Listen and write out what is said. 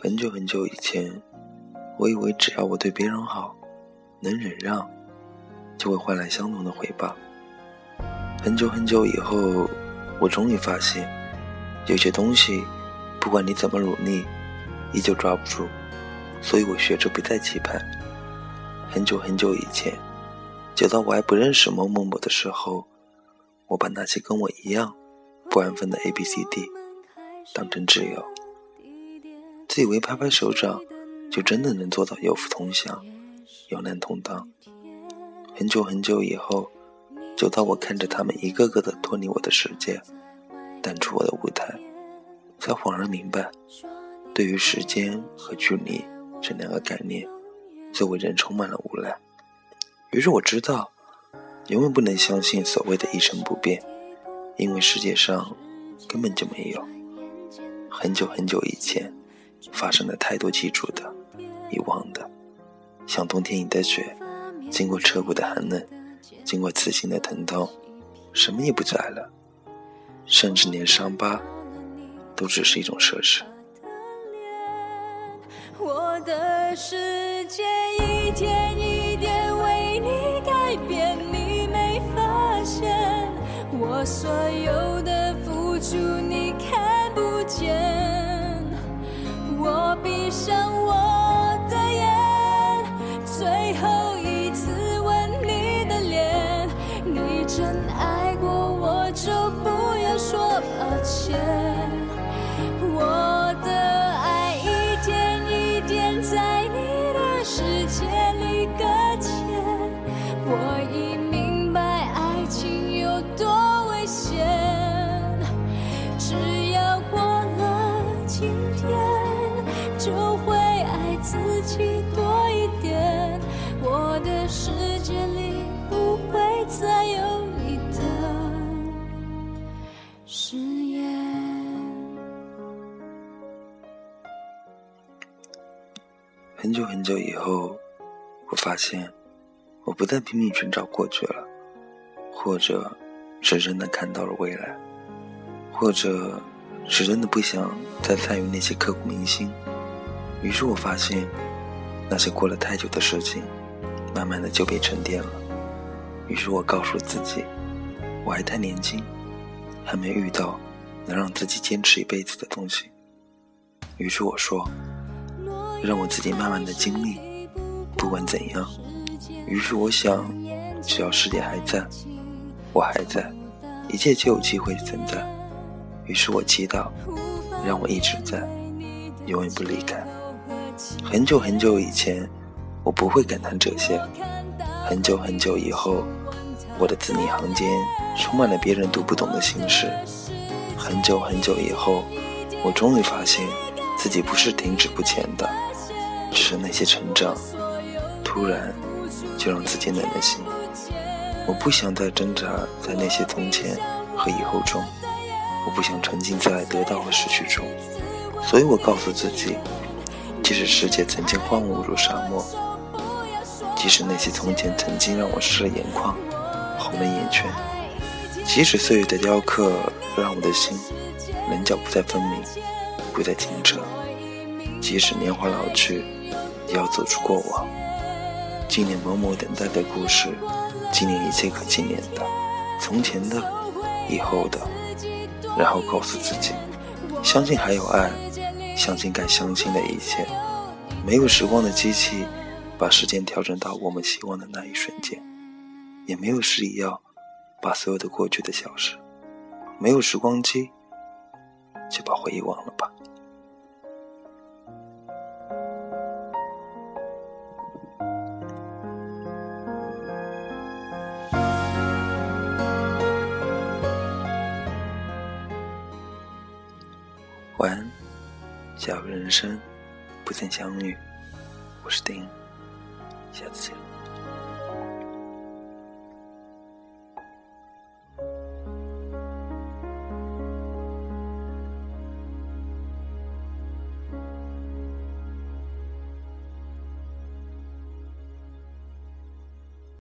很久很久以前，我以为只要我对别人好，能忍让，就会换来相同的回报。很久很久以后，我终于发现，有些东西，不管你怎么努力，依旧抓不住。所以我学着不再期盼。很久很久以前，久到我还不认识某某某的时候，我把那些跟我一样不安分的 A、B、C、D 当成挚友。自以为拍拍手掌，就真的能做到有福同享、有难同当。很久很久以后，久到我看着他们一个个的脱离我的世界，淡出我的舞台，才恍然明白，对于时间和距离这两个概念，作为人充满了无奈。于是我知道，永远不能相信所谓的一成不变，因为世界上根本就没有。很久很久以前。发生了太多记住的、遗忘的，像冬天里的雪，经过彻骨的寒冷，经过刺心的疼痛，什么也不在了，甚至连伤疤都只是一种奢侈。我的世界一天一点为你改变，你没发现，我所有的付出你险，只要过了今天。就会爱自己多一点。我的世界里不会再有你的誓言。很久很久以后，我发现我不再拼命寻找过去了，或者是真的看到了未来，或者是真的不想再参与那些刻骨铭心。于是我发现，那些过了太久的事情，慢慢的就被沉淀了。于是我告诉自己，我还太年轻，还没遇到能让自己坚持一辈子的东西。于是我说，让我自己慢慢的经历，不管怎样。于是我想，只要世界还在，我还在，一切就有机会存在。于是我祈祷，让我一直在，永远不离开。很久很久以前，我不会感叹这些。很久很久以后，我的字里行间充满了别人读不懂的心事。很久很久以后，我终于发现自己不是停止不前的，只是那些成长突然就让自己冷了心。我不想再挣扎在那些从前和以后中，我不想沉浸在得到和失去中，所以我告诉自己。即使世界曾经荒芜如沙漠，即使那些从前曾经让我湿了眼眶、红了眼圈，即使岁月的雕刻让我的心棱角不再分明、不再清澈，即使年华老去，也要走出过往，纪念某某等待的故事，纪念一切可纪念的，从前的、以后的，然后告诉自己，相信还有爱。相信该相信的一切，没有时光的机器把时间调整到我们希望的那一瞬间，也没有事要把所有的过去的小事，没有时光机就把回忆忘了吧。假如人生不曾相遇，我是丁，下次见。